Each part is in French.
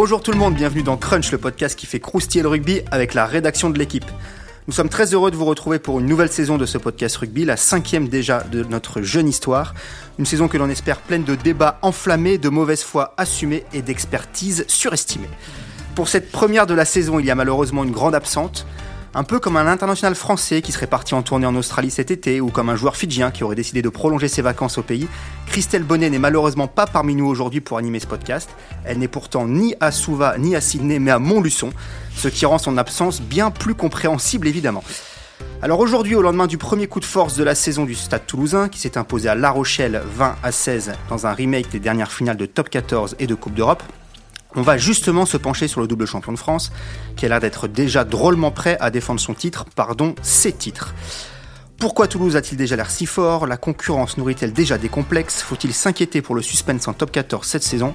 Bonjour tout le monde, bienvenue dans Crunch, le podcast qui fait croustiller le rugby avec la rédaction de l'équipe. Nous sommes très heureux de vous retrouver pour une nouvelle saison de ce podcast rugby, la cinquième déjà de notre jeune histoire. Une saison que l'on espère pleine de débats enflammés, de mauvaise foi assumée et d'expertise surestimée. Pour cette première de la saison, il y a malheureusement une grande absente. Un peu comme un international français qui serait parti en tournée en Australie cet été, ou comme un joueur fidjien qui aurait décidé de prolonger ses vacances au pays, Christelle Bonnet n'est malheureusement pas parmi nous aujourd'hui pour animer ce podcast. Elle n'est pourtant ni à Suva ni à Sydney, mais à Montluçon, ce qui rend son absence bien plus compréhensible évidemment. Alors aujourd'hui, au lendemain du premier coup de force de la saison du Stade toulousain, qui s'est imposé à La Rochelle 20 à 16 dans un remake des dernières finales de Top 14 et de Coupe d'Europe, on va justement se pencher sur le double champion de France, qui a l'air d'être déjà drôlement prêt à défendre son titre, pardon, ses titres. Pourquoi Toulouse a-t-il déjà l'air si fort? La concurrence nourrit-elle déjà des complexes? Faut-il s'inquiéter pour le suspense en top 14 cette saison?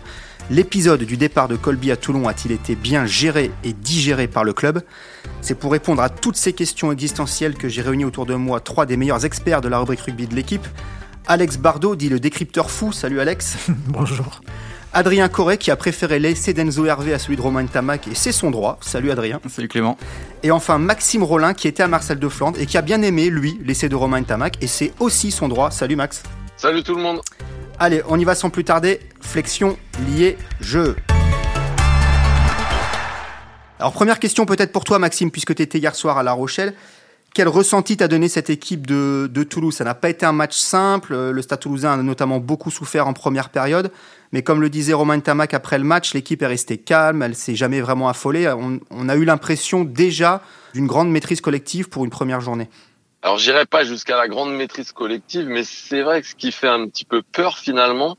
L'épisode du départ de Colby à Toulon a-t-il été bien géré et digéré par le club? C'est pour répondre à toutes ces questions existentielles que j'ai réuni autour de moi trois des meilleurs experts de la rubrique rugby de l'équipe. Alex Bardot, dit le décrypteur fou. Salut Alex. Bonjour. Adrien Corret qui a préféré laisser d'Enzo Hervé à celui de Romain Tamac et c'est son droit. Salut Adrien. Salut Clément. Et enfin Maxime Rollin qui était à Marcel de Flandre et qui a bien aimé lui l'essai de Romain Tamac et c'est aussi son droit. Salut Max. Salut tout le monde. Allez, on y va sans plus tarder. Flexion liée jeu. Alors première question peut-être pour toi Maxime puisque tu étais hier soir à La Rochelle. Quel ressenti t'a donné cette équipe de, de Toulouse? Ça n'a pas été un match simple. Le Stade toulousain a notamment beaucoup souffert en première période. Mais comme le disait Romain Tamac après le match, l'équipe est restée calme, elle s'est jamais vraiment affolée. On, a eu l'impression déjà d'une grande maîtrise collective pour une première journée. Alors j'irai pas jusqu'à la grande maîtrise collective, mais c'est vrai que ce qui fait un petit peu peur finalement,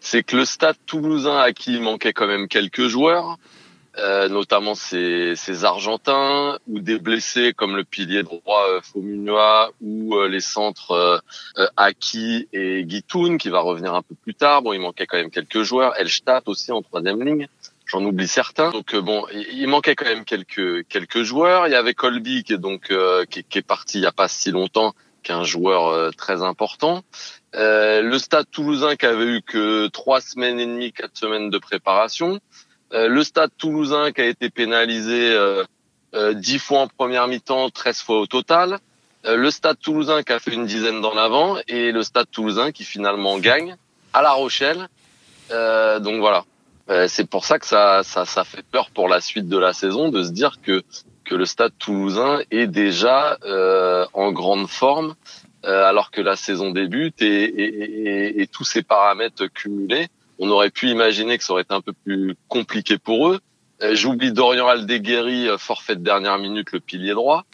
c'est que le Stade toulousain à qui il manquait quand même quelques joueurs, euh, notamment ces, ces, Argentins ou des blessés comme le pilier droit euh, ou euh, les centres euh, euh, Aki et Guitoun qui va revenir un peu plus tard. Bon, il manquait quand même quelques joueurs. Elstadt aussi en troisième ligne. J'en oublie certains. Donc bon, il manquait quand même quelques quelques joueurs. Il y avait Colby qui est donc qui, qui, est parti il y a pas si longtemps, qui est un joueur très important. le Stade Toulousain qui avait eu que trois semaines et demie, quatre semaines de préparation. Euh, le Stade Toulousain qui a été pénalisé euh, euh, 10 fois en première mi-temps, 13 fois au total. Euh, le Stade Toulousain qui a fait une dizaine d'en avant et le Stade Toulousain qui finalement gagne à La Rochelle. donc voilà, c'est pour ça que ça, ça, ça fait peur pour la suite de la saison de se dire que que le Stade Toulousain est déjà en grande forme alors que la saison débute et, et, et, et tous ces paramètres cumulés on aurait pu imaginer que ça aurait été un peu plus compliqué pour eux. Euh, j'oublie Dorian Aldeguerri, euh, forfait de dernière minute, le pilier droit.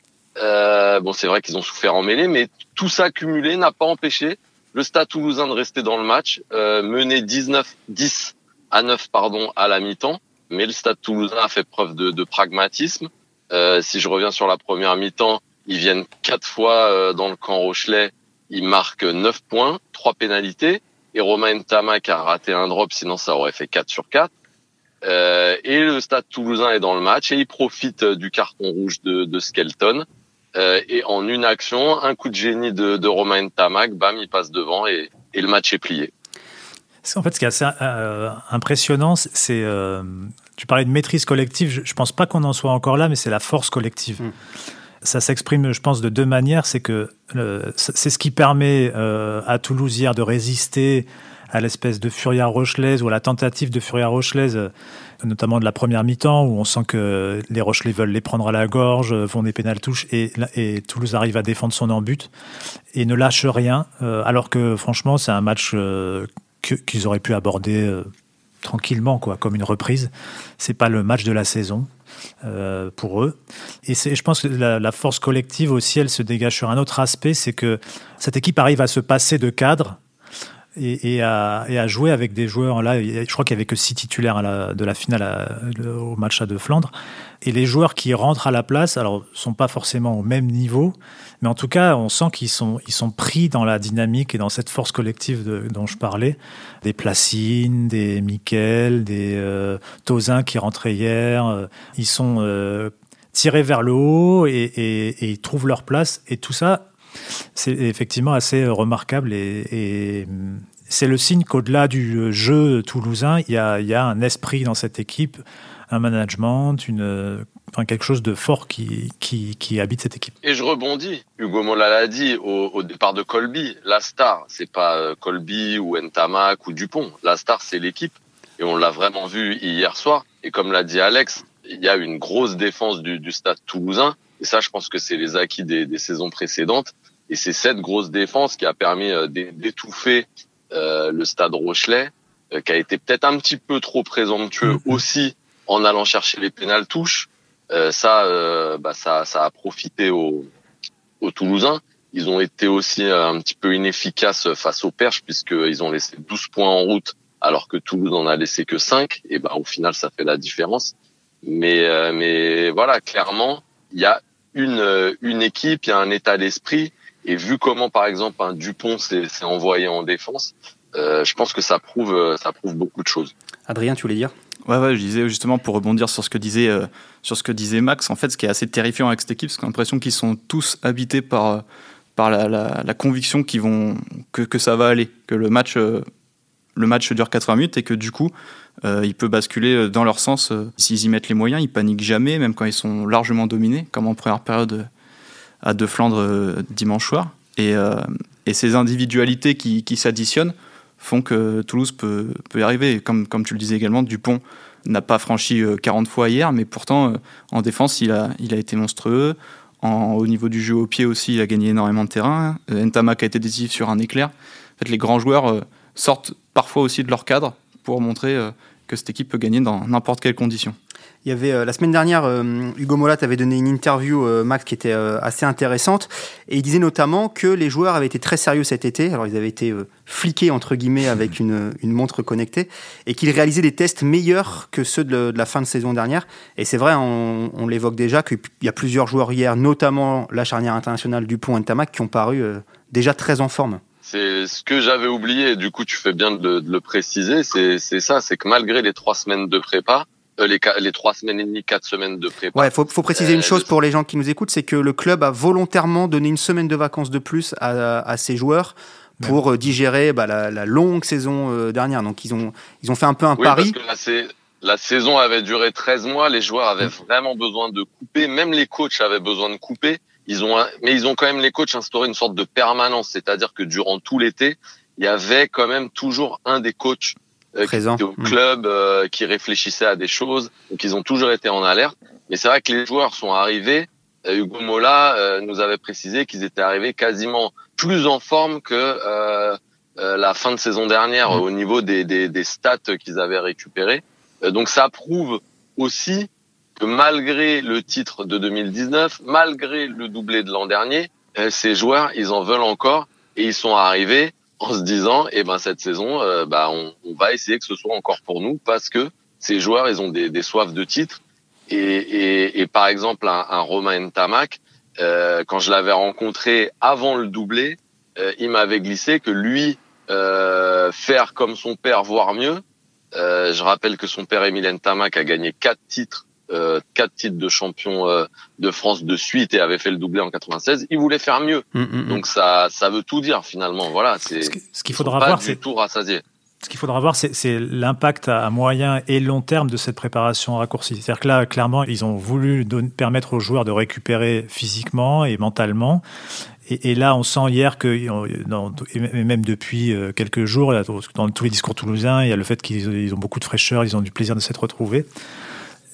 Euh, bon, c'est vrai qu'ils ont souffert en mêlée, mais tout ça cumulé n'a pas empêché le Stade Toulousain de rester dans le match, euh, mené 19, 10 à 9 pardon à la mi-temps. Mais le Stade Toulousain a fait preuve de, de pragmatisme. Euh, si je reviens sur la première mi-temps, ils viennent quatre fois dans le camp Rochelet, ils marquent 9 points, trois pénalités et Romain Tamac a raté un drop, sinon ça aurait fait 4 sur 4. Euh, et le Stade Toulousain est dans le match et il profite euh, du carton rouge de, de Skelton. Euh, et en une action, un coup de génie de, de Romain Tamac, bam, il passe devant et, et, le match est plié. En fait, ce qui est assez euh, impressionnant, c'est euh, tu parlais de maîtrise collective. Je, je pense pas qu'on en soit encore là, mais c'est la force collective. Mmh. Ça s'exprime, je pense, de deux manières. C'est que euh, c'est ce qui permet euh, à Toulouse de résister à l'espèce de furia rochelaise ou à la tentative de furia rochelaise, euh, notamment de la première mi-temps, où on sent que les Rochelais veulent les prendre à la gorge, font des pénales touches, et, Toulouse arrive à défendre son embut et ne lâche rien, alors que franchement, c'est un match qu'ils auraient pu aborder tranquillement, quoi, comme une reprise. C'est pas le match de la saison. Euh, pour eux. Et je pense que la, la, force collective aussi, elle se dégage sur un autre aspect, c'est que cette équipe arrive à se passer de cadre et, à, jouer avec des joueurs. Là, je crois qu'il n'y avait que six titulaires de la finale au match à de Flandre. Et les joueurs qui rentrent à la place, alors, sont pas forcément au même niveau, mais en tout cas, on sent qu'ils sont, ils sont pris dans la dynamique et dans cette force collective dont je parlais. Des Placines, des Miquel, des euh, Tozin qui rentraient hier. Euh, ils sont euh, tirés vers le haut et ils trouvent leur place. Et tout ça, c'est effectivement assez remarquable et, et, c'est le signe qu'au-delà du jeu toulousain, il y a, un esprit dans cette équipe, un management, enfin, quelque chose de fort qui, habite cette équipe. Et je rebondis. Hugo Mola l'a dit au, départ de Colby. La star, c'est pas euh, Colby ou Ntamak ou Dupont. La star, c'est l'équipe. Et on l'a vraiment vu hier soir. Et comme l'a dit Alex, il y a une grosse défense du stade toulousain. Et ça, je pense que c'est les acquis des, des, saisons précédentes. Et c'est cette grosse défense qui a permis euh, d'étouffer euh, le stade Rochelet, euh, qui a été peut-être un petit peu trop présomptueux mm-hmm. aussi en allant chercher les pénales touches. Euh, ça, euh, bah, ça, ça a profité aux, aux Toulousains. Ils ont été aussi un petit peu inefficaces face aux Perches puisqu'ils ont laissé 12 points en route alors que Toulouse en a laissé que 5. Et bah, au final, ça fait la différence. Mais, euh, mais voilà, clairement, il y a une, une équipe, il y a un état d'esprit. Et vu comment, par exemple, un Dupont s'est envoyé en défense, euh, je pense que ça prouve, ça prouve beaucoup de choses. Adrien, tu voulais dire? Ouais, ouais, je disais justement pour rebondir sur ce que disait, euh, sur ce que disait Max, en fait, ce qui est assez terrifiant avec cette équipe, c'est qu'on a l'impression qu'ils sont tous habités par, euh, par la, la, la conviction qu'ils vont, que, que, ça va aller, que le match, euh, le match dure 80 minutes et que du coup, euh, il peut basculer dans leur sens s'ils y mettent les moyens. Ils paniquent jamais, même quand ils sont largement dominés, comme en première période à De Flandre dimanche soir. Et, ces individualités qui, s'additionnent font que Toulouse peut, peut y arriver. Comme, comme tu le disais également, Dupont n'a pas franchi 40 euh, fois hier, mais pourtant, euh, en défense, il a, il a été monstrueux. Au niveau du jeu au pied aussi, il a gagné énormément de terrain. Euh, Ntamak a été décisif sur un éclair. En fait, les grands joueurs sortent parfois aussi de leur cadre pour montrer que cette équipe peut gagner dans n'importe quelle condition. Il y avait euh, la semaine dernière, euh, Hugo Molat avait donné une interview, euh, Max, qui était assez intéressante, et il disait notamment que les joueurs avaient été très sérieux cet été. Alors ils avaient été fliqués entre guillemets avec une, une montre connectée, et qu'ils réalisaient des tests meilleurs que ceux de, de la fin de saison dernière. Et c'est vrai, on, on l'évoque déjà qu'il y a plusieurs joueurs hier, notamment la charnière internationale Dupont et Tamac, qui ont paru déjà très en forme. C'est ce que j'avais oublié. Du coup, tu fais bien de, de le préciser. C'est ça, c'est que malgré les trois semaines de prépa, euh, les, les trois semaines et demie, quatre semaines de prépa. Ouais, faut, faut préciser une euh, chose pour les gens qui nous écoutent, c'est que le club a volontairement donné une semaine de vacances de plus à, à ses joueurs pour euh, digérer bah, la, la, longue saison dernière. Donc ils ont ils ont fait un peu un oui, pari. Parce que la, la, saison avait duré 13 mois, les joueurs avaient mmh. vraiment besoin de couper, même les coachs avaient besoin de couper. Ils ont mais ils ont quand même les coachs instauré une sorte de permanence, c'est-à-dire que durant tout l'été, il y avait quand même toujours un des coachs euh, Présent. qui étaient au club, euh, qui réfléchissaient à des choses. Donc ils ont toujours été en alerte. Mais c'est vrai que les joueurs sont arrivés. Euh, Hugo Mola nous avait précisé qu'ils étaient arrivés quasiment plus en forme que la fin de saison dernière mmh. au niveau des, des, des stats qu'ils avaient récupérés. donc ça prouve aussi que malgré le titre de 2019, malgré le doublé de l'an dernier, ces joueurs, ils en veulent encore et ils sont arrivés en se disant, eh ben cette saison, euh, bah on, on, va essayer que ce soit encore pour nous parce que ces joueurs, ils ont des, des soifs de titres. Et, et, et par exemple, un, un Romain Ntamak, euh, quand je l'avais rencontré avant le doublé, euh, il m'avait glissé que lui, euh, faire comme son père, voire mieux. Euh, je rappelle que son père, Emile Ntamak, a gagné quatre titres euh, quatre titres de champion euh, de France de suite et avait fait le doublé en 96. Il voulait faire mieux. Mm, mm, mm. Donc ça, ça veut tout dire finalement. Voilà, c'est ce qu'il faudra voir, c'est tout rassasié. Ce qu'il faudra voir, c'est l'impact à moyen et long terme de cette préparation raccourcie. C'est-à-dire que là, clairement, ils ont voulu donner, permettre aux joueurs de récupérer physiquement et mentalement. Et, et là, on sent hier que, et même depuis euh, quelques jours, dans tous les discours toulousains, il y a le fait qu'ils ont beaucoup de fraîcheur, ils ont du plaisir de s'être retrouvés.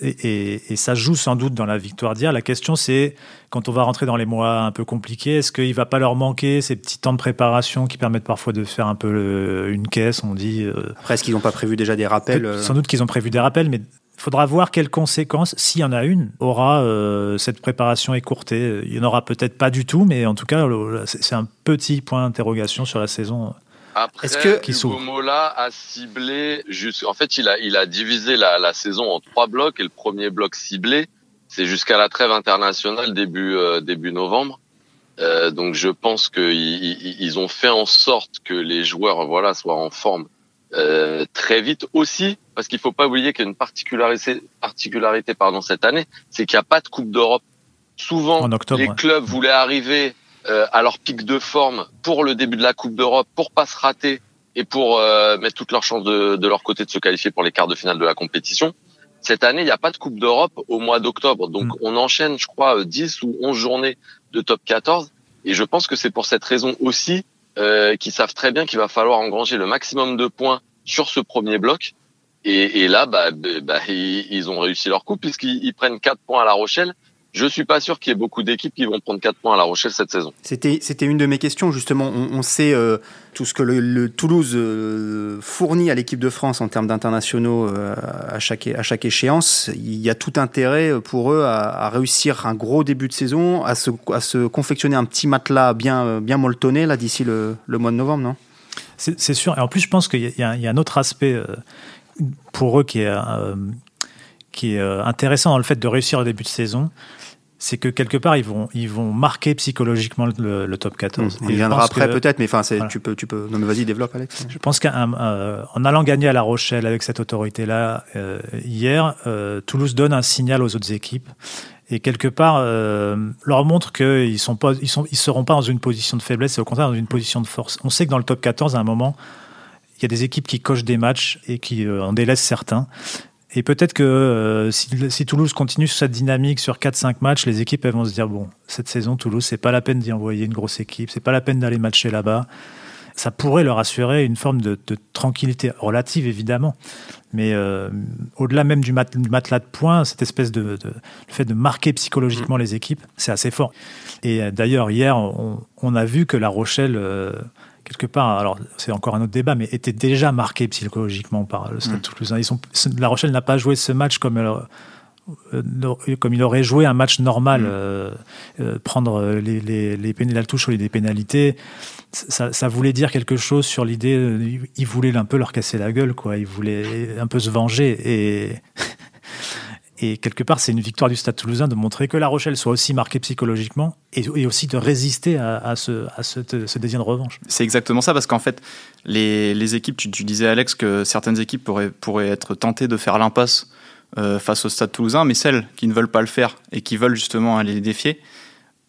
Et, et, et, ça joue sans doute dans la victoire d'hier. La question, c'est quand on va rentrer dans les mois un peu compliqués, est-ce qu'il va pas leur manquer ces petits temps de préparation qui permettent parfois de faire un peu le, une caisse, on dit. Euh, Après, est-ce qu'ils n'ont pas prévu déjà des rappels euh... Sans doute qu'ils ont prévu des rappels, mais il faudra voir quelles conséquences, s'il y en a une, aura euh, cette préparation écourtée. Il n'y en aura peut-être pas du tout, mais en tout cas, c'est un petit point d'interrogation sur la saison. Après, Est-ce que Hugo Mola a ciblé juste. En fait, il a il a divisé la, la saison en trois blocs et le premier bloc ciblé, c'est jusqu'à la trêve internationale début euh, début novembre. Euh, donc, je pense qu'ils ils ont fait en sorte que les joueurs voilà soient en forme euh, très vite aussi, parce qu'il faut pas oublier qu'il y a une particularité particularité pardon cette année, c'est qu'il n'y a pas de Coupe d'Europe. Souvent, octobre, les ouais. clubs voulaient arriver euh, à leur pic de forme pour le début de la Coupe d'Europe, pour pas se rater et pour mettre toutes leurs chances de, de, leur côté de se qualifier pour les quarts de finale de la compétition. Cette année, il n'y a pas de Coupe d'Europe au mois d'octobre. Donc, mm. on enchaîne, je crois, 10 ou 11 journées de top 14. Et je pense que c'est pour cette raison aussi euh, qu'ils savent très bien qu'il va falloir engranger le maximum de points sur ce premier bloc. Et, et là, bah, bah, ils, ont réussi leur coup puisqu'ils prennent 4 points à La Rochelle je suis pas sûr qu'il y ait beaucoup d'équipes qui vont prendre 4 points à La Rochelle cette saison. C'était, c'était une de mes questions, justement. On, sait euh, tout ce que le, Toulouse euh, fournit à l'équipe de France en termes d'internationaux euh, à, chaque, à chaque échéance. Il y a tout intérêt pour eux à, réussir un gros début de saison, à se, à se confectionner un petit matelas bien, bien molletonné là, d'ici le, le mois de novembre, non? C'est, sûr. Et en plus, je pense qu'il y, y, a un autre aspect pour eux qui est, qui est intéressant dans le fait de réussir au début de saison c'est que quelque part ils vont ils vont marquer psychologiquement le, top 14. Mmh. Il viendra après peut-être, mais enfin tu peux tu peux non mais vas-y développe Alex. Je pense qu'en euh, allant gagner à La Rochelle avec cette autorité là euh, hier, euh, Toulouse donne un signal aux autres équipes et quelque part leur montre qu'ils sont pas ils sont ils seront pas dans une position de faiblesse, c'est au contraire dans une position de force. On sait que dans le top 14 à un moment il y a des équipes qui cochent des matchs et qui en délaissent certains. Et peut-être que euh, si, Toulouse continue sur cette dynamique sur 4-5 matchs, les équipes elles vont se dire bon, cette saison, Toulouse, c'est pas la peine d'y envoyer une grosse équipe, c'est pas la peine d'aller matcher là-bas. Ça pourrait leur assurer une forme de, tranquillité relative, évidemment. Mais euh, au-delà même du, matelas de points, cette espèce de, le fait de marquer psychologiquement les équipes, c'est assez fort. Et euh, d'ailleurs, hier, on, a vu que La Rochelle quelque part, alors c'est encore un autre débat, mais était déjà marqué psychologiquement par le Stade mm. Toulousain. Ils sont, la Rochelle n'a pas joué ce match comme, euh, euh, comme il aurait joué un match normal. Mm. Euh, prendre les, les, les la touche sur les pénalités, ça, ça, voulait dire quelque chose sur l'idée. Ils voulaient un peu leur casser la gueule, quoi. Ils voulaient un peu se venger. Et et quelque part, c'est une victoire du Stade toulousain de montrer que La Rochelle soit aussi marquée psychologiquement et, aussi de résister à, ce, à ce, désir de revanche. C'est exactement ça, parce qu'en fait, les, les équipes, tu, disais Alex que certaines équipes pourraient, pourraient être tentées de faire l'impasse euh, face au Stade toulousain, mais celles qui ne veulent pas le faire et qui veulent justement aller les défier,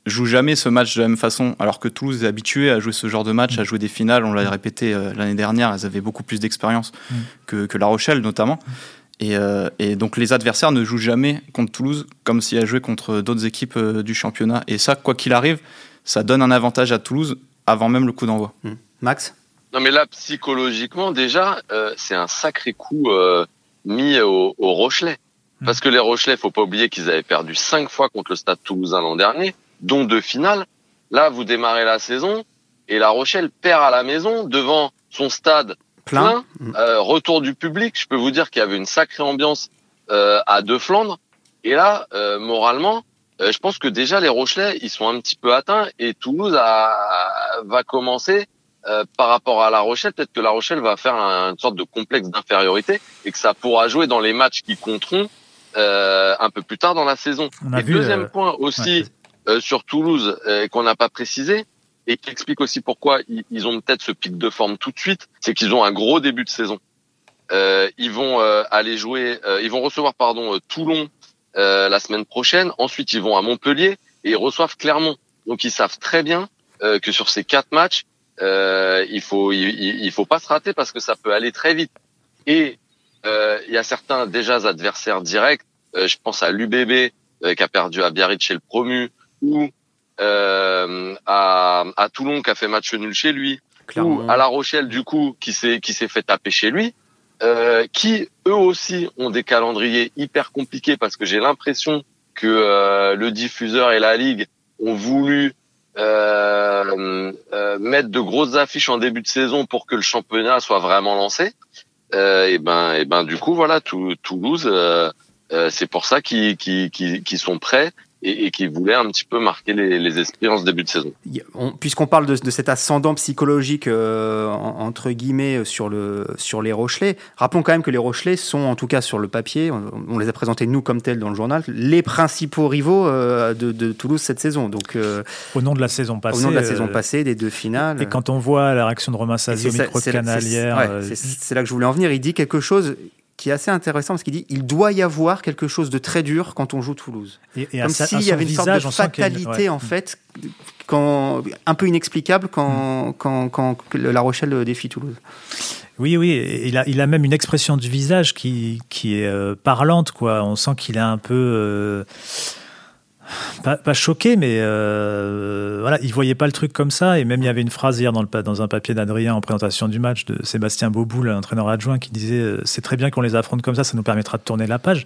jouent jamais ce match de la même façon, alors que Toulouse est habitué à jouer ce genre de match, à jouer des finales. On l'a répété euh, l'année dernière, elles avaient beaucoup plus d'expérience mm. que, que, La Rochelle notamment. Euh, et, donc les adversaires ne jouent jamais contre Toulouse comme si elles jouaient contre d'autres équipes euh, du championnat. Et ça, quoi qu'il arrive, ça donne un avantage à Toulouse avant même le coup d'envoi. Hmm. Max Non mais là, psychologiquement, déjà, euh, c'est un sacré coup mis au, au Rochelet. Hmm. Parce que les Rochelais, faut pas oublier qu'ils avaient perdu cinq fois contre le Stade Toulousain l'an dernier, dont deux finales. Là, vous démarrez la saison et la Rochelle perd à la maison devant son stade plein. Euh, retour du public, je peux vous dire qu'il y avait une sacrée ambiance euh, à Deux Flandres. Et là, euh, moralement, euh, je pense que déjà les Rochelais, ils sont un petit peu atteints et Toulouse a, va commencer euh, par rapport à La Rochelle. Peut-être que La Rochelle va faire une sorte de complexe d'infériorité et que ça pourra jouer dans les matchs qui compteront un peu plus tard dans la saison. et deuxième point aussi sur Toulouse qu'on n'a pas précisé, et qui explique aussi pourquoi ils, ont peut-être ce pic de forme tout de suite, c'est qu'ils ont un gros début de saison. Euh, ils vont euh, aller jouer, euh, ils vont recevoir pardon Toulon la semaine prochaine. Ensuite, ils vont à Montpellier et ils reçoivent Clermont. Donc, ils savent très bien que sur ces quatre matchs, il faut il, il, faut pas se rater parce que ça peut aller très vite. Et il y a certains déjà adversaires directs. je pense à l'UBB qui a perdu à Biarritz chez le promu ou euh, à, à, Toulon qui a fait match nul chez lui, ou à La Rochelle du coup qui s'est qui s'est fait taper chez lui, euh, qui eux aussi ont des calendriers hyper compliqués parce que j'ai l'impression que euh, le diffuseur et la ligue ont voulu euh, euh, mettre de grosses affiches en début de saison pour que le championnat soit vraiment lancé. Euh, et ben et ben du coup voilà Toulouse c'est pour ça qu'ils qu'ils sont prêts et, qui voulait un petit peu marquer les, esprits en ce début de saison. Puisqu'on parle de, cet ascendant psychologique euh, entre guillemets sur, le, sur les Rochelais, rappelons quand même que les Rochelais sont en tout cas sur le papier, on, les a présentés nous comme tels dans le journal, les principaux rivaux euh, de, Toulouse cette saison. Donc, euh, au nom de la saison passée. Au nom de la saison passée, des deux finales. Et quand on voit la réaction de Romain Sazio au micro de Canal hier. c'est là que je voulais en venir. Il dit quelque chose qui est assez intéressant parce qu'il dit il doit y avoir quelque chose de très dur quand on joue Toulouse. Et, et Comme s'il y avait une sorte de fatalité en fait, quand, un peu inexplicable quand, quand, quand La Rochelle défie Toulouse. Oui, oui, il a, il a même une expression du visage qui, qui est euh, parlante, quoi. On sent qu'il est un peu. Euh, pas, choqué, mais euh, voilà, il voyait pas le truc comme ça. Et même il y avait une phrase hier dans, un papier d'Adrien en présentation du match de Sébastien Beauboul, l'entraîneur adjoint, qui disait euh, c'est très bien qu'on les affronte comme ça, ça nous permettra de tourner la page.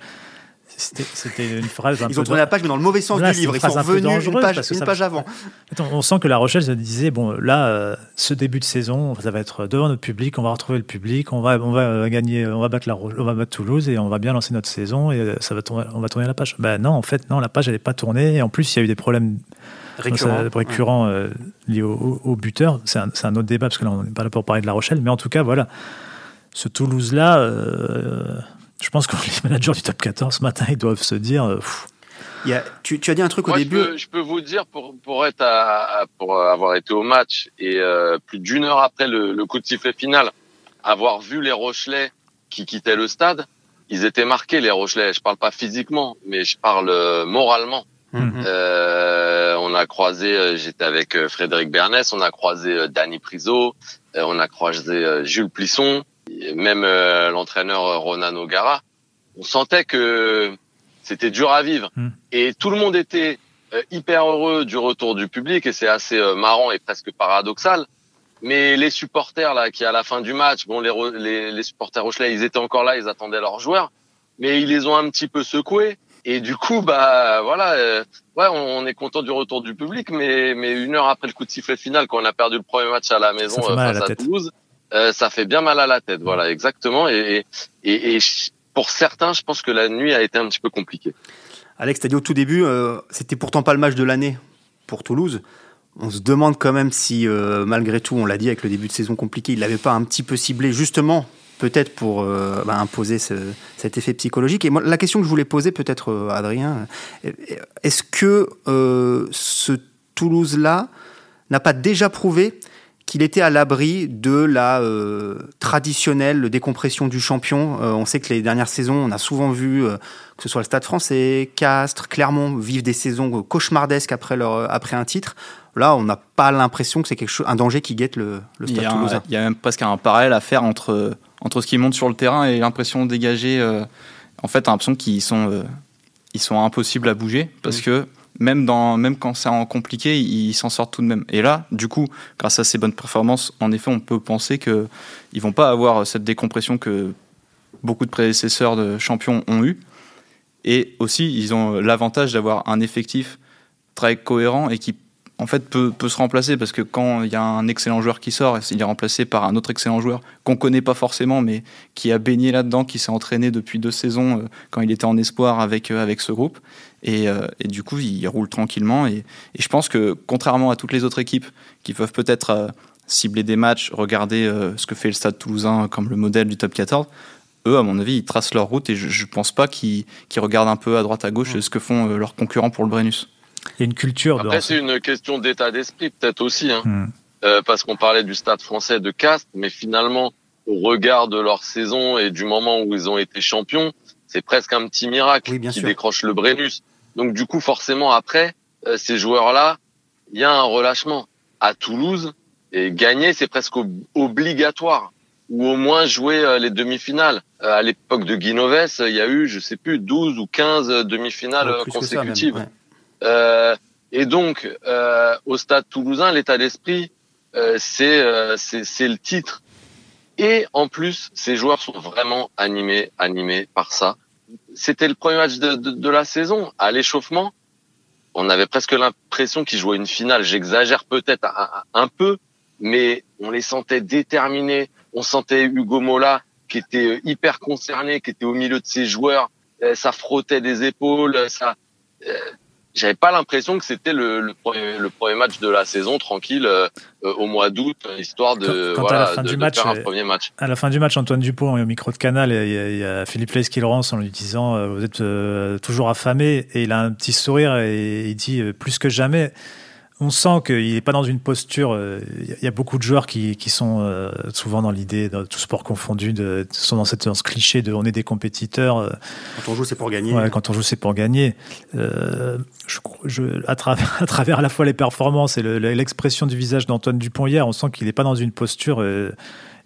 C'était une phrase. Un ils ont tourné la page, mais dans le mauvais sens du livre. Ils sont revenus une page, une page avant. on sent que La Rochelle se disait bon, là, euh, ce début de saison, ça va être devant notre public, on va retrouver le public, on va, on va gagner, on va battre la, on va battre Toulouse et on va bien lancer notre saison et ça va tourner, on va tourner la page. Ben non, en fait, non, la page elle n'est pas tournée. Et en plus, il y a eu des problèmes récurrents, récurrents euh, liés au, au, buteur. C'est un, un, autre débat parce que là, on n'est pas là pour parler de La Rochelle, mais en tout cas, voilà, ce Toulouse là. Euh, je pense que les managers du top 14 ce matin, ils doivent se dire. Euh, il y a, tu, tu, as dit un truc au début. Je peux, je peux, vous dire, pour, pour, être à, pour avoir été au match et euh, plus d'une heure après le, le, coup de sifflet final, avoir vu les Rochelais qui quittaient le stade, ils étaient marqués, les Rochelais. Je parle pas physiquement, mais je parle euh, moralement. Mm-hmm. Euh, on a croisé, euh, j'étais avec Frédéric Bernès, on a croisé Danny Priso, on a croisé Jules Plisson même euh, l'entraîneur Ronan O'Gara, on sentait que c'était dur à vivre. Hmm. Et tout le monde était euh, hyper heureux du retour du public et c'est assez euh, marrant et presque paradoxal. Mais les supporters là, qui à la fin du match, bon, les, les, les supporters Rochelais, ils étaient encore là, ils attendaient leurs joueurs, mais ils les ont un petit peu secoués. Et du coup, bah voilà, ouais, on, est content du retour du public, mais mais une heure après le coup de sifflet final, quand on a perdu le premier match à la maison face à, Toulouse, euh, ça fait bien mal à la tête. Voilà, exactement. Et, pour certains, je pense que la nuit a été un petit peu compliquée. Alex, tu as dit au tout début, euh, c'était pourtant pas le match de l'année pour Toulouse. On se demande quand même si, euh, malgré tout, on l'a dit avec le début de saison compliqué, il l'avait pas un petit peu ciblé justement, peut-être pour bah, imposer ce, cet effet psychologique. Et moi, la question que je voulais poser, peut-être, Adrien, est-ce que ce Toulouse-là n'a pas déjà prouvé qu'il était à l'abri de la euh, traditionnelle décompression du champion. Euh, on sait que les dernières saisons, on a souvent vu euh, que ce soit le Stade français, Castres, Clermont vivent des saisons cauchemardesques après, leur, après un titre. Là, on n'a pas l'impression que c'est quelque chose, un danger qui guette le, le Stade il toulousain. Il y a même presque un parallèle à faire entre, entre ce qui monte sur le terrain et l'impression dégagée. en fait, l'impression qu'ils sont, ils sont impossibles à bouger parce que même, dans, même quand c'est compliqué, ils s'en sortent tout de même. Et là, du coup, grâce à ces bonnes performances, en effet, on peut penser qu'ils ne vont pas avoir cette décompression que beaucoup de prédécesseurs de champions ont eu. Et aussi, ils ont l'avantage d'avoir un effectif très cohérent et qui en fait peut, peut, se remplacer parce que quand il y a un excellent joueur qui sort, il est remplacé par un autre excellent joueur qu'on connaît pas forcément mais qui a baigné là-dedans, qui s'est entraîné depuis deux saisons euh, quand il était en espoir avec euh, avec ce groupe. Et, euh, et du coup il roule tranquillement. Et, et, je pense que contrairement à toutes les autres équipes qui peuvent peut-être cibler des matchs, regarder ce que fait le Stade Toulousain comme le modèle du top 14, eux, à mon avis, ils tracent leur route. Et je, ne pense pas qu'ils regardent un peu à droite à gauche ce que font leurs concurrents pour le Brennus. Il y a une culture. Après, c'est une question d'état d'esprit peut-être aussi, hein. Hmm. euh, parce qu'on parlait du Stade Français de Castres, mais finalement, au regard de leur saison et du moment où ils ont été champions, c'est presque un petit miracle qui décroche le Brennus. Donc du coup, forcément, après euh, ces joueurs-là, il y a un relâchement. À Toulouse, et gagner, c'est presque obligatoire ou au moins jouer euh, les demi-finales. Euh, à l'époque de Guinoves, il y a eu, je sais plus, 12 ou 15 demi-finales consécutives. Euh, et donc, euh, au Stade Toulousain, l'état d'esprit, euh, c'est c'est le titre. Et en plus, ces joueurs sont vraiment animés, animés par ça. C'était le premier match de, de, de la saison. À l'échauffement, on avait presque l'impression qu'ils jouaient une finale. J'exagère peut-être un, un, peu, mais on les sentait déterminés. On sentait Hugo Mola qui était hyper concerné, qui était au milieu de ses joueurs. Ça frottait des épaules. Ça, j'avais pas l'impression que c'était le, le, premier, match de la saison tranquille euh, euh, au mois d'août, histoire de, voilà, à la fin du match, faire un premier match. À la fin du match, Antoine Dupont au micro de Canal, il y a, Philippe Leys qui le rend en lui disant euh, vous êtes toujours affamé et il a un petit sourire et il dit plus que jamais on sent qu'il n'est pas dans une posture. Il y a beaucoup de joueurs qui, qui sont souvent dans l'idée, dans tout sport confondu, de, sont dans, cette, dans ce cliché de on est des compétiteurs. Quand on joue, c'est pour gagner. Ouais, quand on joue, c'est pour gagner. je, je, à, travers, à travers à la fois les performances et l'expression du visage d'Antoine Dupont hier, on sent qu'il n'est pas dans une posture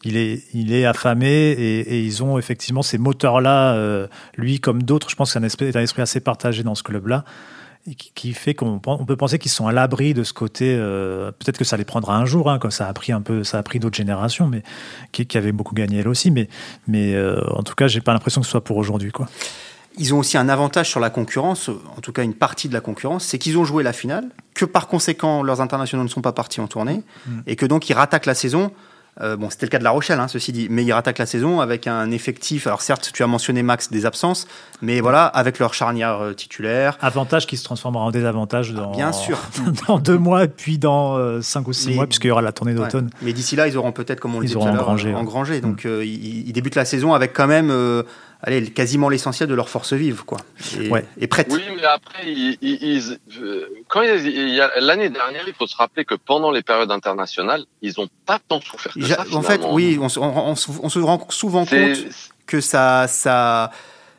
il est, il est affamé et, ils ont effectivement ces moteurs-là, euh, lui comme d'autres. Je pense que c'est un esprit, un esprit assez partagé dans ce club-là qui fait qu'on peut penser qu'ils sont à l'abri de ce côté. Euh, peut-être que ça les prendra un jour, hein, comme ça a pris un peu, ça a pris d'autres générations, mais qui, qui, avaient beaucoup gagné elle aussi. Mais, mais euh, en tout cas, j'ai pas l'impression que ce soit pour aujourd'hui, quoi. Ils ont aussi un avantage sur la concurrence, en tout cas une partie de la concurrence, c'est qu'ils ont joué la finale, que par conséquent leurs internationaux ne sont pas partis en tournée, mm. et que donc ils rattaquent la saison euh, bon, c'était le cas de La Rochelle, hein, ceci dit, mais ils rattaquent la saison avec un effectif. Alors certes, tu as mentionné Max des absences, mais voilà, avec leur charnière euh, titulaire. Avantage qui se transformera en désavantage dans, Bien sûr. dans deux mois, puis dans euh, cinq ou six mois, puisqu'il y aura la tournée d'automne. Mais d'ici là, ils auront peut-être, comme on le dit tout à l'heure, engrangé. Donc mm. ils, ils, débutent la saison avec quand même allez, quasiment l'essentiel de leur force vive, quoi. Et, ouais. prête. Oui, mais après, ils, euh, quand il y a l'année dernière, il faut se rappeler que pendant les périodes internationales, ils n'ont pas tant souffert. Que ça, en fait, oui, on, on, se rend souvent compte que ça, ça,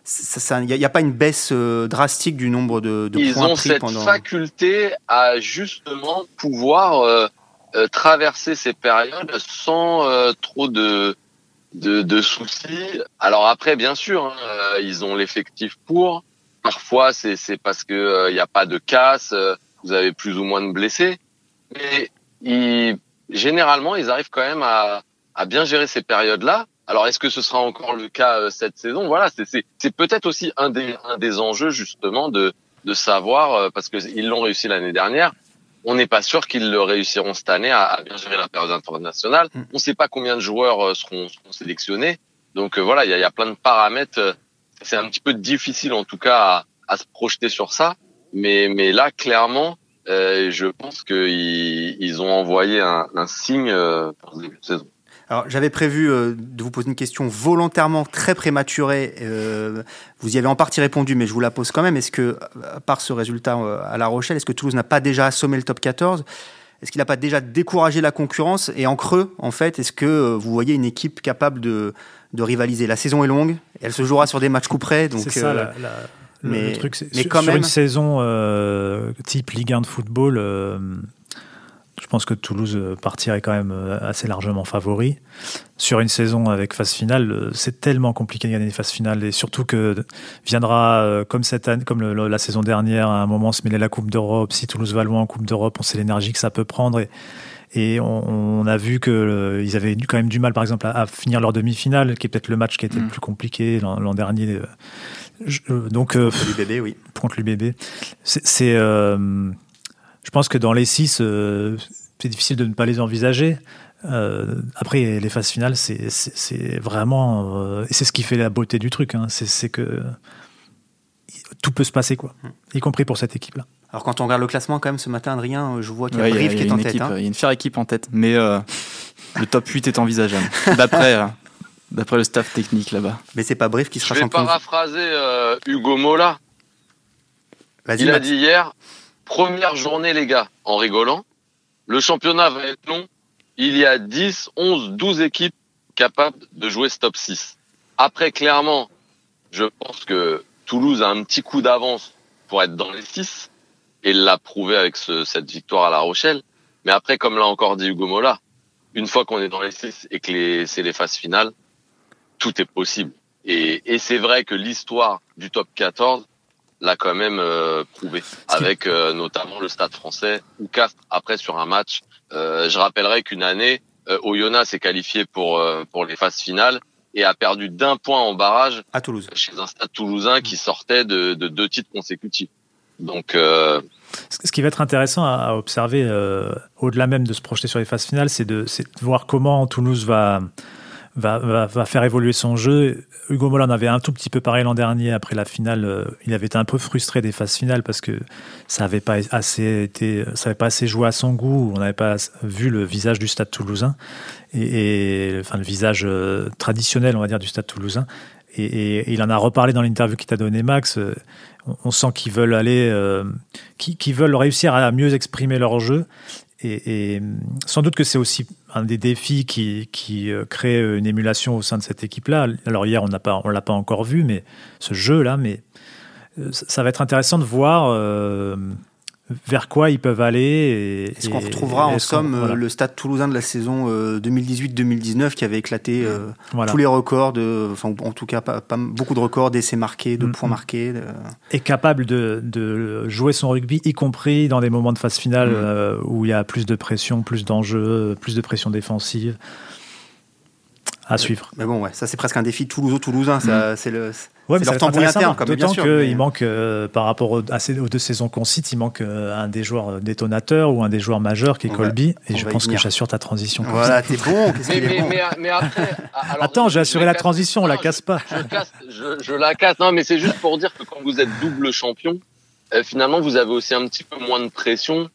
il n'y a, pas une baisse euh, drastique du nombre de, de ils points ont cette faculté à justement pouvoir euh, traverser ces périodes sans trop de de, de soucis. Alors après, bien sûr, hein, euh, ils ont l'effectif pour. Parfois, c'est parce que il euh, n'y a pas de casse, euh, vous avez plus ou moins de blessés, mais ils, généralement, ils arrivent quand même à, à bien gérer ces périodes-là. Alors, est-ce que ce sera encore le cas cette saison? Voilà, c'est peut-être aussi un des un des enjeux justement de de savoir parce que ils l'ont réussi l'année dernière on n'est pas sûr qu'ils le réussiront cette année à, bien gérer la période internationale. Mm. On ne sait pas combien de joueurs euh, seront, sélectionnés. Donc euh, voilà, il y a, plein de paramètres. Euh, c'est un petit peu difficile en tout cas à, se projeter sur ça. Mais, mais là, clairement, je pense qu'ils ils ont envoyé un, un signe pour début de saison. Alors, j'avais prévu euh, de vous poser une question volontairement très prématurée. Euh, vous y avez en partie répondu, mais je vous la pose quand même. Est-ce que, à part ce résultat euh, à La Rochelle, est-ce que Toulouse n'a pas déjà assommé le top 14 Est-ce qu'il n'a pas déjà découragé la concurrence? Et en creux, en fait, est-ce que vous voyez une équipe capable de, de rivaliser? La saison est longue, elle se jouera sur des matchs coup près. C'est ça, la, mais, le truc, mais sur, quand même... une saison type Ligue 1 de football je pense que Toulouse euh, partirait quand même euh, assez largement favori. Sur une saison avec phase finale, euh, c'est tellement compliqué de gagner une phase finale et surtout que viendra comme cette année, comme la saison dernière, à un moment se mêler la Coupe d'Europe. Si Toulouse va loin en Coupe d'Europe, on sait l'énergie que ça peut prendre et, on, a vu qu'ils avaient quand même du mal, par exemple, à, finir leur demi-finale, qui est peut-être le match qui a été le mm. plus compliqué l'an dernier. donc contre l'UBB, oui. Contre l'UBB, c'est je pense que dans les six, euh, c'est difficile de ne pas les envisager. Euh, après, les phases finales, c'est vraiment. Euh, c'est ce qui fait la beauté du truc. Hein. C'est que tout peut se passer, quoi, hmm. y compris pour cette équipe-là. Alors, quand on regarde le classement, quand même, ce matin, Adrien, je vois qu'il y a Brive qui est en tête. Hein. Il y a une fière équipe en tête, mais le top 8 est envisageable. D'après. D'après le staff technique là-bas. Mais c'est pas Brive qui sera champion. Je vais paraphraser Hugo Mola. Il a dit hier Première journée, les gars, en rigolant. Le championnat va être long. Il y a 10, 11, 12 équipes capables de jouer ce top 6. Après, clairement, je pense que Toulouse a un petit coup d'avance pour être dans les 6 et l'a prouvé avec ce, cette victoire à La Rochelle. Mais après, comme l'a encore dit Hugo Mola, une fois qu'on est dans les 6 et que c'est les phases finales, tout est possible. Et, et c'est vrai que l'histoire du top 14, l'a quand même euh, prouvé, avec euh, notamment le Stade français ou Castres après sur un match. Euh, je rappellerai qu'une année, Oyonnax s'est qualifié pour pour les phases finales et a perdu d'un point en barrage à Toulouse chez un Stade toulousain qui sortait de, de deux titres consécutifs. Donc ce qui va être intéressant à, observer, au-delà même de se projeter sur les phases finales, c'est de, de, voir comment Toulouse va va, faire évoluer son jeu. Hugo Mola en avait un tout petit peu pareil l'an dernier après la finale. Euh, il avait été un peu frustré des phases finales parce que ça n'avait pas assez été, ça avait pas assez joué à son goût. On n'avait pas vu le visage du Stade Toulousain et, enfin le visage euh, traditionnel, on va dire, du Stade Toulousain. Et, il en a reparlé dans l'interview qu'il t'a donné, Max. Euh, on sent qu'ils veulent aller, qu'ils veulent réussir à mieux exprimer leur jeu et, sans doute que c'est aussi un des défis qui, qui euh, crée une émulation au sein de cette équipe-là. Alors hier, on on l'a pas encore vu, mais ce jeu-là, mais euh, ça va être intéressant de voir euh, vers quoi ils peuvent aller. Est-ce qu'on retrouvera en somme euh, le stade toulousain de la saison 2018-2019 euh, qui avait éclaté euh, tous les records, de, enfin, en tout cas pas, beaucoup de records d'essais marqués, de mm, points marqués. Est capable de, de, jouer son rugby, y compris dans des moments de phase finale mm. où il y a plus de pression, plus d'enjeux, plus de pression défensive à suivre. Mais bon, ouais, ça c'est presque un défi toulousain-toulousain. C'est le, Ouais, c'est leur tambouille interne, comme D'autant qu'il manque, euh, par rapport aux, deux saisons qu'on cite, il manque euh, un des joueurs détonateurs ou un des joueurs majeurs qui est Colby. Et je pense que j'assure ta transition. Voilà, t'es bon. mais, après. Attends, j'ai assuré la transition, on la casse pas. Je, la casse. Non, mais c'est juste pour dire que quand vous êtes double champion, euh, finalement, vous avez aussi un petit peu moins de pression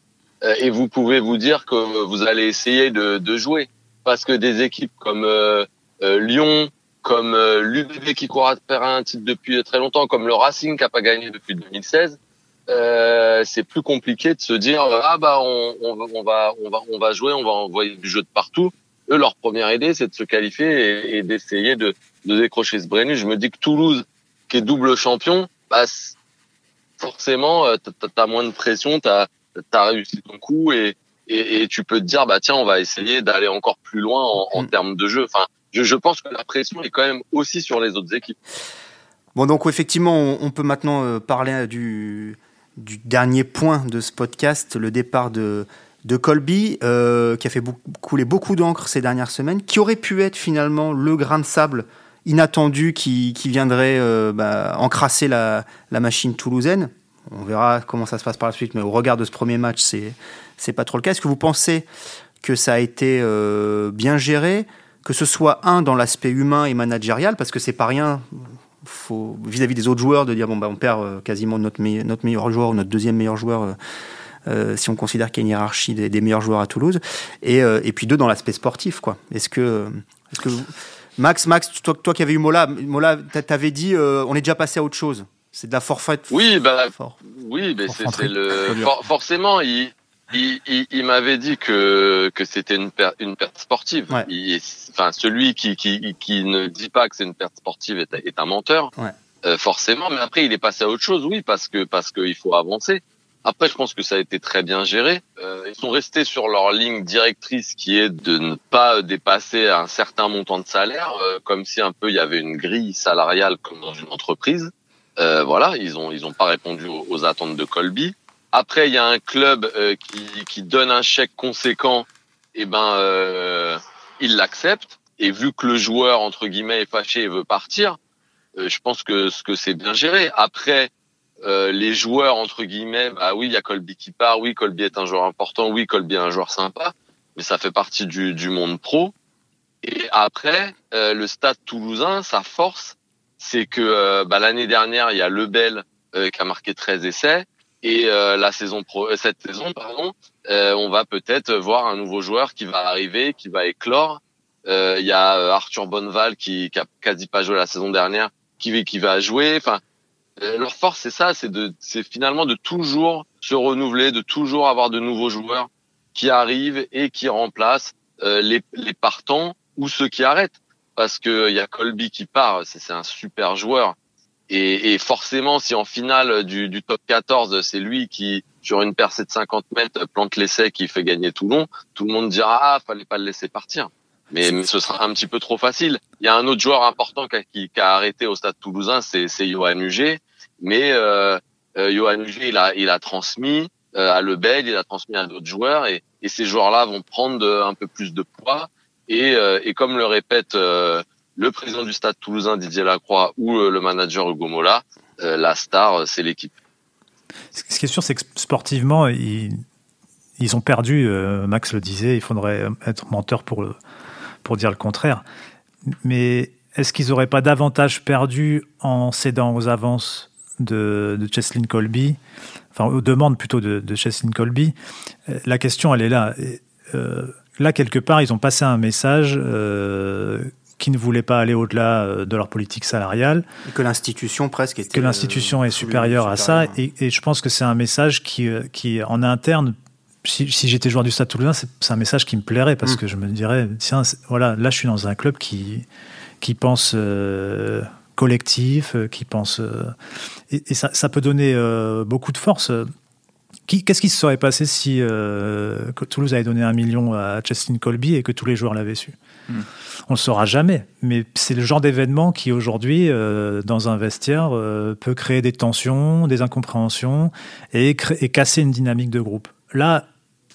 et vous pouvez vous dire que vous allez essayer de, de jouer. Parce que des équipes comme Lyon, comme euh, l'UBB qui court faire un titre depuis très longtemps, comme le Racing qui a pas gagné depuis 2016, euh, c'est plus compliqué de se dire ah bah on, on, on, va on va on va jouer, on va envoyer du jeu de partout. Eux leur première idée c'est de se qualifier et, et d'essayer de, de décrocher ce Brennus. Je me dis que Toulouse qui est double champion, bah forcément euh, t'as as moins de pression, t'as as réussi ton coup et, et, et tu peux te dire bah tiens on va essayer d'aller encore plus loin en, en mm. termes de jeu. Enfin je, pense que la pression est quand même aussi sur les autres équipes. Bon, donc effectivement, on, peut maintenant euh, parler euh, du, dernier point de ce podcast, le départ de, Colby, euh, qui a fait couler beaucoup d'encre ces dernières semaines, qui aurait pu être finalement le grain de sable inattendu qui, viendrait bah, encrasser la, la, machine toulousaine. On verra comment ça se passe par la suite, mais au regard de ce premier match, c'est c'est pas trop le cas. Est-ce que vous pensez que ça a été bien géré? Que ce soit un dans l'aspect humain et managérial, parce que c'est pas rien vis-à-vis des autres joueurs de dire bon bah on perd euh, quasiment notre, notre meilleur joueur ou notre deuxième meilleur joueur euh, euh, si on considère qu'il y a une hiérarchie des, meilleurs joueurs à Toulouse. Et, et puis deux dans l'aspect sportif quoi. Est-ce que, est-ce que Max Max toi, toi qui avais eu Mola Mola t'avais dit on est déjà passé à autre chose. C'est de la forfait. Oui bah oui mais c'est, le forcément il il, il, m'avait dit que que c'était une perte une perte sportive. enfin, celui qui, qui qui ne dit pas que c'est une perte sportive est, est un menteur. Ouais. Euh, forcément, mais après il est passé à autre chose, oui, parce que parce qu'il faut avancer. Après, je pense que ça a été très bien géré. Euh, ils sont restés sur leur ligne directrice qui est de ne pas dépasser un certain montant de salaire, euh, comme si un peu il y avait une grille salariale comme dans une entreprise. Euh, voilà, ils ont ils ont pas répondu aux, aux attentes de Colby. Après, il y a un club euh, qui, qui, donne un chèque conséquent, et eh ben euh, il l'accepte. Et vu que le joueur entre guillemets est fâché et veut partir, euh, je pense que ce que c'est bien géré. Après, euh, les joueurs entre guillemets, bah oui, il y a Colby qui part, oui, Colby est un joueur important, oui, Colby est un joueur sympa, mais ça fait partie du, du monde pro. Et après, le Stade Toulousain, sa force, c'est que bah, l'année dernière, il y a Lebel qui a marqué 13 essais. Et euh, la saison pro, euh, cette saison, pardon, euh, on va peut-être voir un nouveau joueur qui va arriver, qui va éclore. Il y a Arthur Bonneval qui, qui a quasi pas joué la saison dernière, qui, qui va jouer. Enfin, leur force c'est ça, c'est de, c'est finalement de toujours se renouveler, de toujours avoir de nouveaux joueurs qui arrivent et qui remplacent les, les partants ou ceux qui arrêtent. Parce que il y a Colby qui part, c'est un super joueur, et, et, forcément, si en finale du, du top 14, c'est lui qui, sur une percée de 50 mètres, plante l'essai qui fait gagner Toulon, tout le monde dira ah, fallait pas le laisser partir. Mais, ce sera un petit peu trop facile. Il y a un autre joueur important qui, qui, a arrêté au Stade Toulousain, c'est Johan Huget. Mais euh, euh, Johan Huget, il a, il a transmis euh, à Lebel, il a transmis à d'autres joueurs, et, et ces joueurs-là vont prendre un peu plus de poids. Et, euh, et comme le répète euh, le président du stade toulousain Didier Lacroix ou euh, le manager Hugo Mola, euh, la star, euh, c'est l'équipe. Ce qui est sûr, c'est que sportivement, ils, ont perdu, Max le disait, il faudrait être menteur pour, pour dire le contraire. mais est-ce qu'ils n'auraient pas davantage perdu en cédant aux avances de, Cheslin Colby, enfin aux demandes plutôt de, Cheslin Colby La question, elle est là. Là, quelque part, ils ont passé un message qui ne voulait pas aller au-delà euh, de leur politique salariale. Et que l'institution presque était, Que l'institution est supérieure à ça. Et, et, je pense que c'est un message qui, qui en interne, si, si j'étais joueur du Stade Toulousain, c'est un message qui me plairait parce mmh. que je me dirais, tiens, voilà, là, je suis dans un club qui, qui pense euh, collectif, euh, qui pense. Euh, et, et ça, ça, peut donner euh, beaucoup de force. Qu'est-ce qui se serait passé si euh, Toulouse avait donné un million à Justin Colby et que tous les joueurs l'avaient su? Mm. On ne le saura jamais, mais c'est le genre d'événement qui aujourd'hui, euh, dans un vestiaire, euh, peut créer des tensions, des incompréhensions et, et, casser une dynamique de groupe. Là,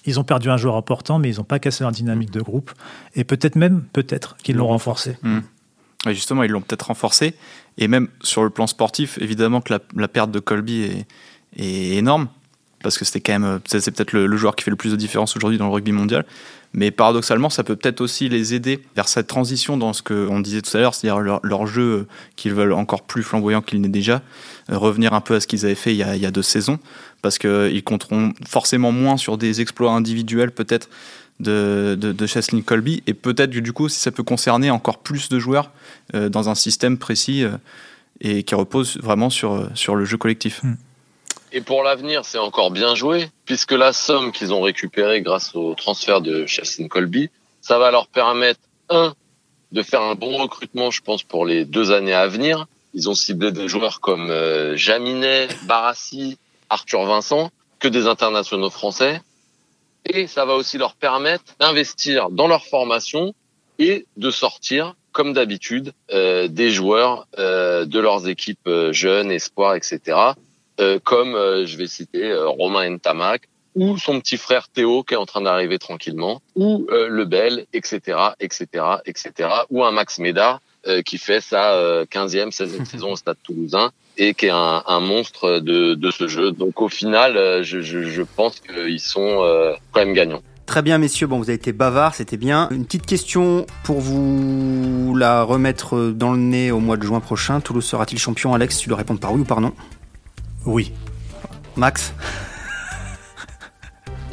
ils ont perdu un joueur important, mais ils n'ont pas cassé leur dynamique de groupe et peut-être même, peut-être qu'ils l'ont renforcé. Mm. Ouais, justement, ils l'ont peut-être renforcé et même sur le plan sportif, évidemment que la, la perte de Colby est, est énorme parce que c'était quand même c'est peut-être le, joueur qui fait le plus de différence aujourd'hui dans le rugby mondial. Mais paradoxalement, ça peut peut-être aussi les aider vers cette transition dans ce qu'on disait tout à l'heure, c'est-à-dire leur, jeu qu'ils veulent encore plus flamboyant qu'il n'est déjà, euh, revenir un peu à ce qu'ils avaient fait il y a, deux saisons, parce qu'ils compteront forcément moins sur des exploits individuels peut-être de, de, Cheslin Colby, et peut-être du coup si ça peut concerner encore plus de joueurs euh, dans un système précis euh, et qui repose vraiment sur, le jeu collectif. Mm. Et pour l'avenir, c'est encore bien joué, puisque la somme qu'ils ont récupérée grâce au transfert de Chassin Colby, ça va leur permettre, un, de faire un bon recrutement, je pense, pour les deux années à venir. Ils ont ciblé des joueurs comme euh, Jaminet, Barassi, Arthur Vincent, que des internationaux français. Et ça va aussi leur permettre d'investir dans leur formation et de sortir, comme d'habitude, euh, des joueurs euh, de leurs équipes euh, jeunes, espoirs, etc euh, comme euh, je vais citer euh, Romain Ntamak ou son petit frère Théo qui est en train d'arriver tranquillement, ou euh, Lebel, etc., etc., etc., ou un Max Médard euh, qui fait sa 15e, 16e saison au Stade Toulousain et qui est un, un monstre de, de, ce jeu. Donc au final, je, je, je pense qu'ils sont quand même gagnants. Très bien, messieurs. Bon, vous avez été bavards, c'était bien. Une petite question pour vous la remettre dans le nez au mois de juin prochain. Toulouse sera-t-il champion Alex, tu dois répondre par oui ou par non oui. Max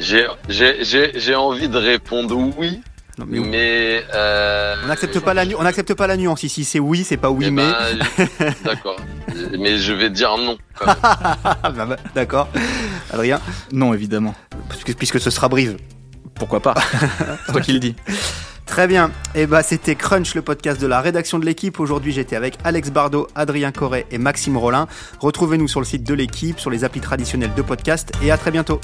J'ai envie de répondre oui. Non, mais, mais euh, on n'accepte pas la on n'accepte pas la nuance ici. C'est oui, c'est pas oui, mais. Ben, D'accord. mais je vais dire non. D'accord. Adrien. Non, évidemment. Puisque, puisque ce sera Brive. Pourquoi pas? Toi qui le dis. Très bien. Et eh bah c'était Crunch, le podcast de la rédaction de l'équipe. Aujourd'hui, j'étais avec Alex Bardot, Adrien Corret et Maxime Rollin. Retrouvez-nous sur le site de l'équipe, sur les applis traditionnels de podcast et à très bientôt.